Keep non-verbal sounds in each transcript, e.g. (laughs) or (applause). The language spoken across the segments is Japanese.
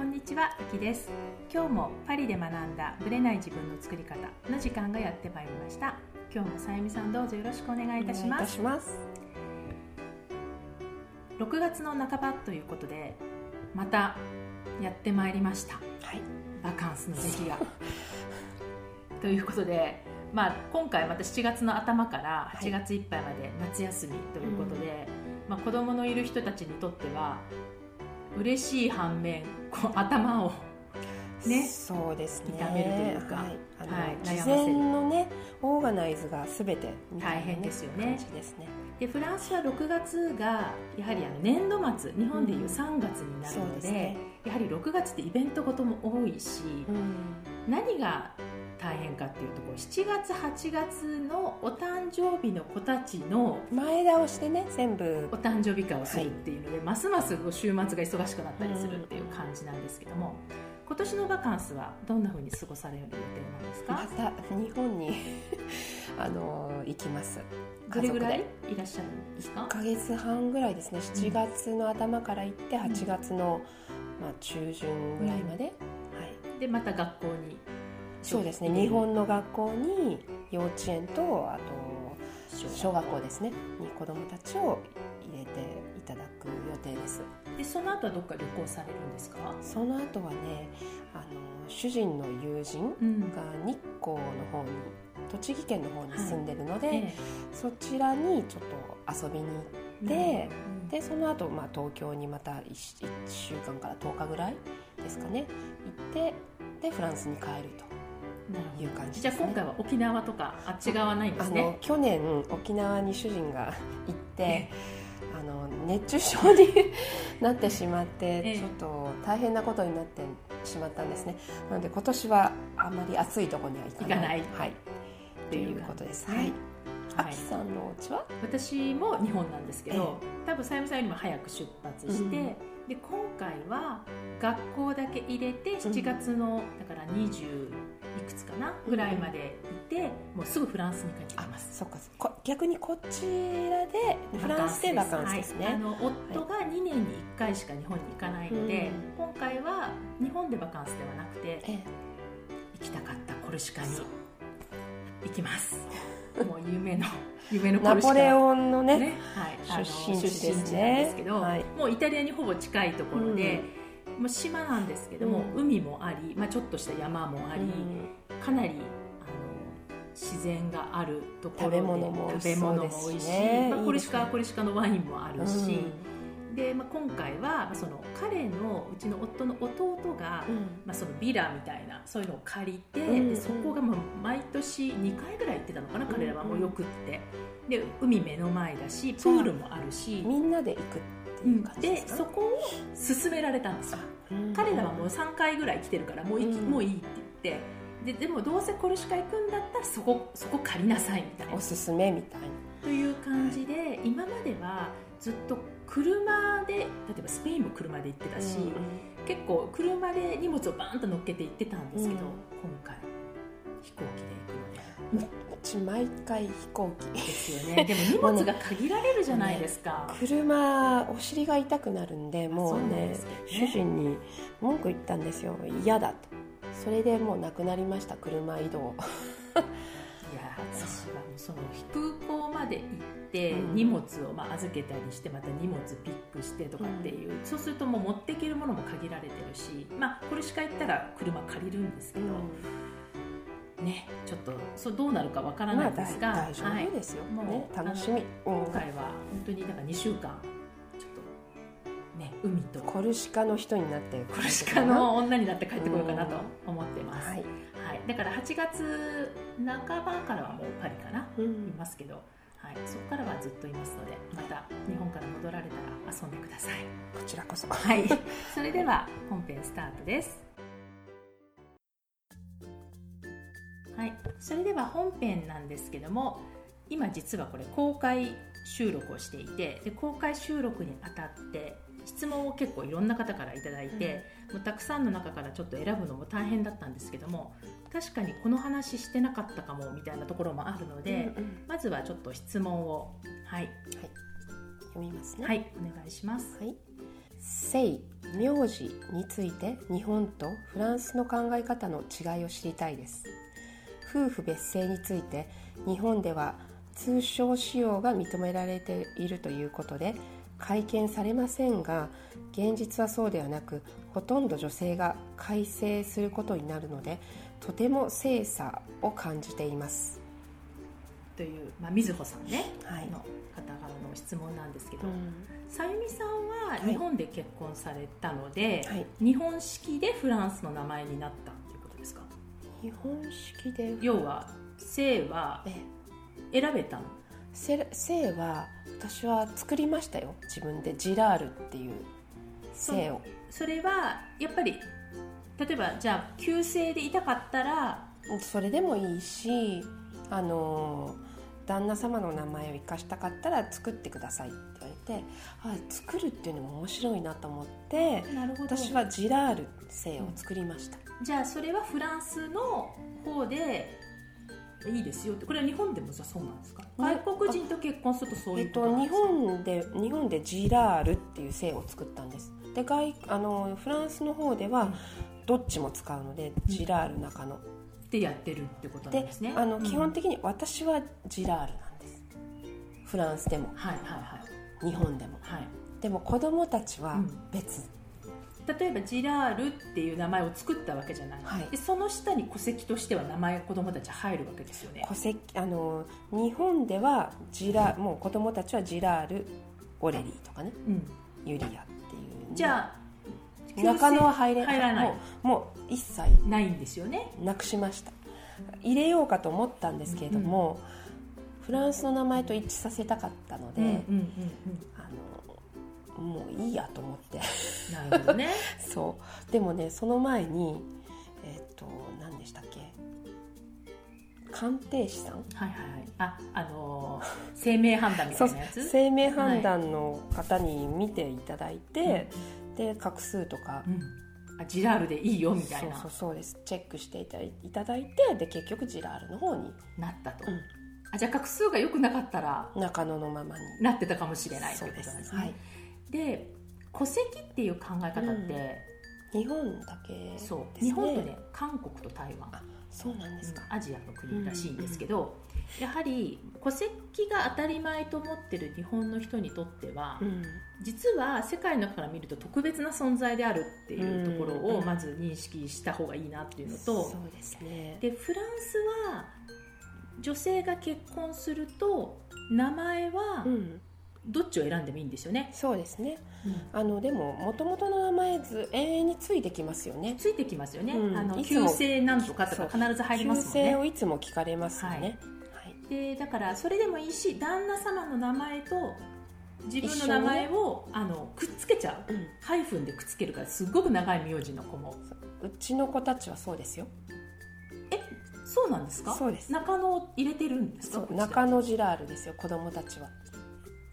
こんにちは、あきです。今日もパリで学んだブレない自分の作り方の時間がやってまいりました。今日もさゆみさんどうぞよろしくお願いいたします。します。6月の半ばということでまたやってまいりました。はい。バカンスの時期が。(laughs) ということでまあ、今回また7月の頭から8月いっぱいまで夏休みということで、まあ、子供のいる人たちにとっては嬉しい反面こう頭をねそうですね。痛めるというかはい。あのはい事前のねオーガナイズがすべてみたいな、大変ですよねですね。でフランスは6月がやはりあの年度末日本でいう3月になるので,、ですね。やはり6月ってイベントごとも多いし、うん。何が大変かっていうとこう7月8月のお誕生日の子たちの前倒しでね全部。お誕生日会をするっていうので、ますますこう週末が忙しくなったりするっていう感じなんですけども、今年のバカンスはどんなふうに過ごされる予定なんですか？また日本に (laughs) あの行きます。どれぐらい家族いらっしゃるんですか？1ヶ月半ぐらいですね。7月の頭から行って8月の、まあ、中旬ぐらいまで、はい、でまた学校にそうですね。日本の学校に幼稚園とあと小学校。ですね。に子どもたちを入れていただく予定です。でその後はどっか旅行されるんですか？その後はねあの主人の友人うん。が日光の方に栃木県の方に住んでるので、えそちらにちょっと遊びに行って、えでその後、まあ東京にまた 1, 週間から10日ぐらいですかね。行ってでフランスに帰るという感じ。じゃあ今回は沖縄とかあっち側ないんであのすね去年沖縄に主人が行ってえあの熱中症に (laughs) なってしまって、ええ。ちょっと大変なことになってしまったんですね。なので今年はあまり暑いところには行かない。行かない。はい、といううことです、ねはい。あはい。きさんのお家は？私も日本なんですけど、多分さゆみさんよりも早く出発して、うんで今回は学校だけ入れて7月の、だから20いくつかなぐらいまでいて、もうすぐフランスに帰ってきあます。そっか。こ逆にこちらでフランスでバカンスですね、はい。あの夫が2年に1回しか日本に行かないので、うん。今回は日本でバカンスではなくてえ行きたかったコルシカに行きます。(laughs) もう夢の (laughs) 夢のえコルシカ。ナポレオンのねね。はい、出身地ですね。出身地なんですけど、はい。もうイタリアにほぼ近いところで、もう島なんですけども、うん。海もあり、まあ、ちょっとした山もあり、うん。かなりあの自然があるところで食べ物も美味しそうですしね。食べ物も美味しい、まあ、コルシカはコルシカのワインもあるし、うで、まあ、今回はその彼のうちの夫の弟が、ん。まあ、そのビラみたいなそういうのを借りて、うん。でそこがもう毎年2回ぐらい行ってたのかな、彼らはもうよくって。で海目の前だしプールもあるし、みんなで行く。っていう感じでそこを勧められたんですよ。うん。彼らはもう3回ぐらい来てるからもういい,、うん。もういいって言って。ででもどうせコルシカ行くんだったらそこそこ借りなさいみたいな。おすすめみたいな。という感じで今まではずっと車で例えばスペインも車で行ってたし、結構車で荷物をバーンと乗っけて行ってたんですけど、うん。今回飛行機で行くので。うち毎回飛行機。ですよね。でも荷物が限られるじゃないですか、車お尻が痛くなるんでもうねね。主人に文句言ったんですよ。嫌だと。それでもうなくなりました車移動。いや私はその空港まで行ってうん。荷物をまあ預けたりしてまた荷物ピックしてとかっていう、そうするともう持っていけるものも限られてるしまあこれしか行ったら車借りるんですけど、ねちょっとそうどうなるかわからまあないですが、大丈はい夫ですよ、もうね、楽しみ、うん。今回は本当にだから2週間ちょっとね海と。コルシカの人になってコルシカの女になって帰ってこようかなと思ってます、はい、はい、だから8月半ばからはもうパリかな、いうん。ますけど、はい、そこからはずっといますのでまた日本から戻られたら遊んでください。こちらこそ。はい。それでは本編スタートですはい。それでは本編なんですけども今実はこれ公開収録をしていてで公開収録にあたって質問を結構いろんな方からいただいて、もうたくさんの中からちょっと選ぶのも大変だったんですけども確かにこの話してなかったかもみたいなところもあるので、うんうん。まずはちょっと質問をはい、読みますね。はい、お願いします。はい、Say 名字について日本とフランスの考え方の違いを知りたいです夫婦別姓について日本では通称使用が認められているということで会見されませんが現実はそうではなくほとんど女性が改正することになるのでとても精査を感じています。とい。う、まあ、みずほさんね、はい。の方からの質問なん。ですけど、うんさゆみさんははい日本で結婚されたので、はい。日本式でフランスの名前になった日本式で。要は姓はえ選べたの？せ姓は私は作りましたよ。自分で。ジラールっていう姓を。それはやっぱり例えばじゃあ旧姓でいたかったらそれでもいいしあの旦那様の名前を生かしたかったら作ってくださいって言われてあ作るっていうのも面白いなと思ってなるほ私はジラール姓を作りました、じゃあそれはフランスの方でいいですよって。これは日本でもじゃあそうなんですか？ね。外国人と結婚するとそうえっと、日いうことなんですか、本で日本でジラールっていう姓を作ったんです。で外あのフランスの方ではどっちも使うのでジラール中野でやってるってことなんでですね。あのうん。基本的に私はジラールなんです。フランスでも。はいはいはい日本でも。はい。でも子供たちはうん。別、例えばジラールっていう名前を作ったわけじゃない、はい。でその下に戸籍としては名前子供たち入るわけですよね。戸籍あの日本ではジラもう子供たちはジラールオレリーとかね。うん、ユリアっていうじゃあ中野は入れ入らない。もうもう一切ないんですよね。なくしました。入れようかと思ったんですけれども、フランスの名前と一致させたかったので、うんうんうんあのもういいやと思って。うんなるほどね。(laughs) そう。でもねその前にえっ、と何でしたっけ？鑑定士さん？はいはいはい。ああのー生命判断みたいなやつ？生命判断の方に見ていただいて、で画数とか、うん。あジラールでいいよみたいな。そうそうです。チェックしていただいただいてで結局ジラールの方に、なったと、うんあじゃあ画数が良くなかったら中野のままに。なってたかもしれないといううそでことなんですね。すはいで戸籍っていう考え方って、日本だけね、そう日本とね韓国と台湾。あそうなんですか、アジアの国らしいんですけど、やはり戸籍が当たり前と思ってる日本の人にとっては、うん。実は世界の中から見ると特別な存在であるっていうところうんをまず認識した方がいいなっていうのと、そうですね。でフランスは女性が結婚すると名前はうん。どっちを選んでもいいんですよね、そうですね。あのでももともとの名前ず永遠についてきますよね。ついてきますよね、うん。あの旧姓なんとかとか必ず入りますもんね。旧姓をいつも聞かれますよね、はい。でだからそれでもいいし旦那様の名前と自分の名前を、あのくっつけちゃう。うん。ハイフンでくっつけるからすっごく長い名字の子も。うちの子たちはそうですよそうなんですか？そうです。中野を入れてるんですか？中野ジラールですよ子供たちは。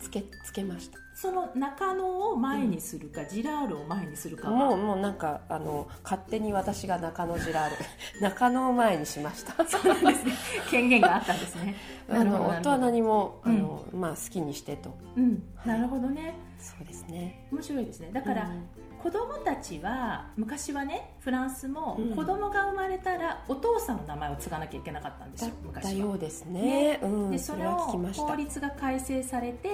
つけつけました。その中野を前にするか、ジラールを前にするか。はもうもうなんかあの勝手に私が中野ジラール。(laughs) 中野を前にしました。そうなんですね。権限があったんですね。(laughs) あの夫は何もあうん。の、まあ、好きにしてと。うん。なるほどね。そうですね。面白いですね。だから、うん子供たちは昔はねフランスもうん。子供が生まれたらお父さんの名前を継がなきゃいけなかったんですだよった昔は。ようですね。うん。でそれを法律が改正されて、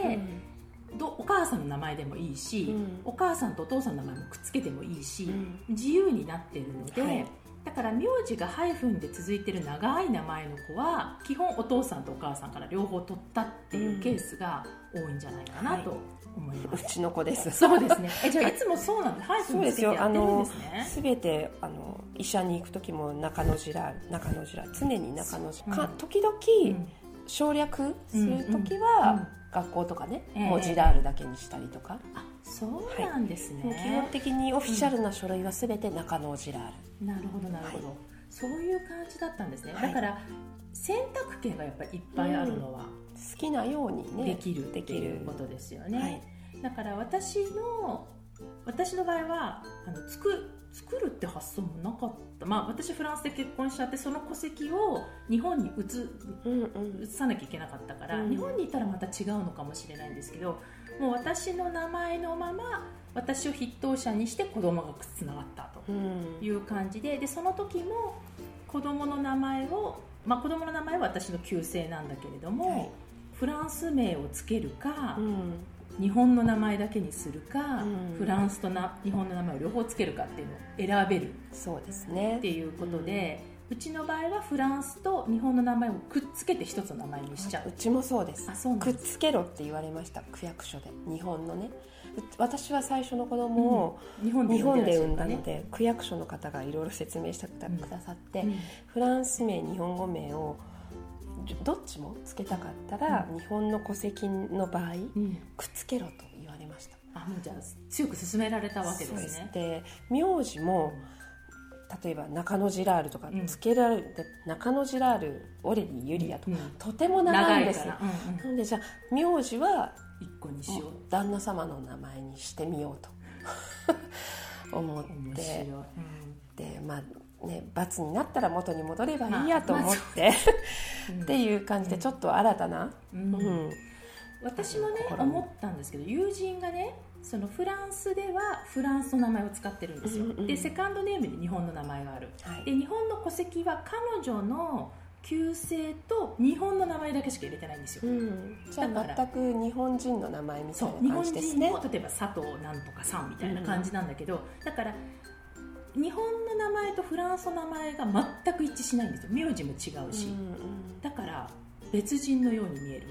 うん。どお母さんの名前でもいいし、うん。お母さんとお父さんの名前もくっつけてもいいし、うん。自由になってるので、はいだから名字がハイフンで続いてる長い名前の子は基本お父さんとお母さんから両方取ったっていうケースが多いんじゃないかなと思い。ます、うちの子です。そうですね。えじゃあい。つもそうなんでハイフンですね。すべてあの医者に行く時も中野ジラール中野ジラール常に中野ジラール、うん。か時々、うん。省略する時は、学校とかね、ええ。もうジラールだけにしたりとか、あそうなんですね、基本的にオフィシャルな書類はすべて中野ジラール、なるほどなるほど、はそういう感じだったんですね、はい。だから選択権がやっぱりいっぱいあるのは好きなようにねできるできる。いうことですよね、はい。だから私の私の場合はあの作作るって発想もなかった、まあ、私フランスで結婚しちゃってその戸籍を日本に移うんうん。移さなきゃいけなかったから、うん。日本にいたらまた違うのかもしれないんですけどもう私の名前のまま私を筆頭者にして子供がつながったとうん。いう感じででその時も子供の名前を、まあ、子供の名前は私の旧姓なんだけれども、はい。フランス名をつけるか、うん日本の名前だけにするか、うん。フランスとな日本の名前を両方つけるかっていうのを選べるそうですね。っていうことで、うちの場合はフランスと日本の名前をくっつけて一つの名前にしちゃう。うちもそうです。あそうくっつけろって言われました区役所で。日本のね。う私は最初の子供を日本で日本で産んだので区役所の方がいろいろ説明してくださって、フランス名日本語名をじどっちもつけたかったら、日本の戸籍の場合うん。うんくっつけろと言われました。あもうじゃあ強く勧められたわけですね。で名字も例えば中野ジラールとかうん。つけられて、中野ジラールオレリーユリアとか、うん。とても長いんですようんうんなのでじゃあ名字は一個にしよう。旦那様の名前にしてみようと (laughs) 思って。うん。でまあね罰になったら元に戻ればいいやと思って、(laughs) っていう感じでちょっと新たな、うん。うん。私もね思ったんですけど友人がねそのフランスではフランスの名前を使ってるんですよ、うんうんでセカンドネームに日本の名前がある。はい。で日本の戸籍は彼女の旧姓と日本の名前だけしか入れてないんですよ、うん、じゃあ全く日本人の名前みたいな感日本人じですね。も例えば佐藤なんとかさんみたいな感じなんだけど、だから日本の名前とフランスの名前が全く一致しないんですよ。名字も違うし、うんうん。だから別人のように見える。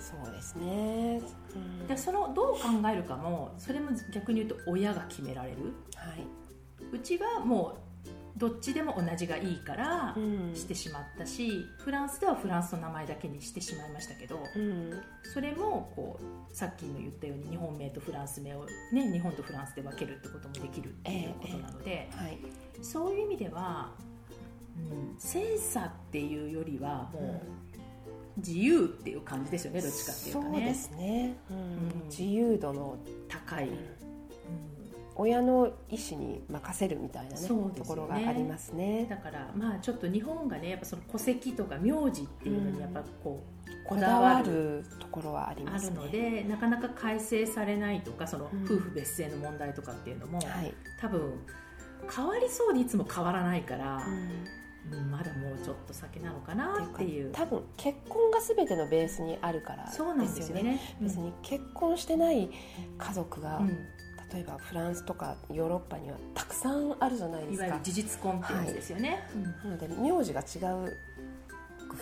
そうですね、うん。でそのどう考えるかもそれも逆に言うと親が決められる。はい。うちはもうどっちでも同じがいいからうん。してしまったし、フランスではフランスの名前だけにしてしまいましたけどうん。それもこうさっきの言ったように日本名とフランス名を、ね、日本とフランスで分けるってこともできるっていうことなので、はい。そういう意味では、うん、精査っていうよりはもう自由っていう感じですよねどっちかっていうとね。そうですね、うん。うん。自由度の、高い、うんうん親の意思に任せるみたいなねね。ところがありますね。だからまあちょっと日本がねやっぱその戸籍とか名字っていうのにやっぱこう、ここだわるるところはありあますね。るのでなかなか改正されないとかそのうん。夫婦別姓の問題とかっていうのも、はい、多分変わりそうでいつも変わらないから、うん。うんまだもうちょっと先なのかなっていう。多分結婚が全てのベースにあるからですよね。そうなんですよね。別に結婚してない家族が、うん例えばフランスとかヨーロッパにはたくさんあるじゃないですか。いわゆる事実婚ってやつですよね。なので名字が違う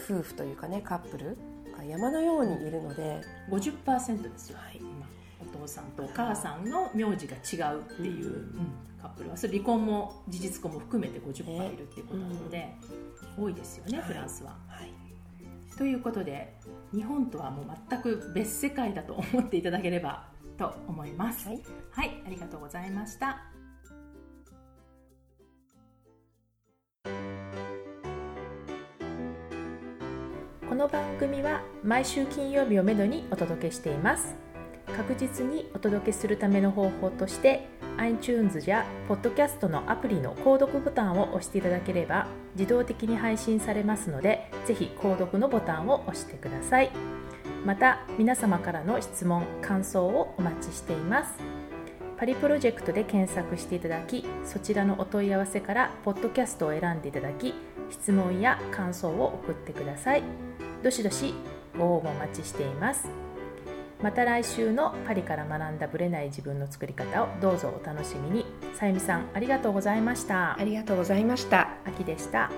夫婦というかねカップルが山のようにいるので、うん、50%ですよ、今お父さんとお母さんの名字が違うっていう、うん。うんカップルは。それ離婚も事実婚も含めて50%いるっていうことなので、多いですよねはい。フランスは。はい。ということで日本とはもう全く別世界だと思っていただければと思います。はいはい、ありがとうございました。この番組は毎週金曜日をめどにお届けしています。確実にお届けするための方法として iTunes や Podcast のアプリの購読ボタンを押していただければ自動的に配信されますのでぜひ購読のボタンを押してくださいまた皆様からの質問感想をお待ちしています。パリプロジェクトで検索していただきそちらのお問い合わせからポッドキャストを選んでいただき質問や感想を送ってください。どしどしご応募お待ちしています。また来週のパリから学んだブレない自分の作り方をどうぞお楽しみに。さゆみさんありがとうございました。ありがとうございました。秋でした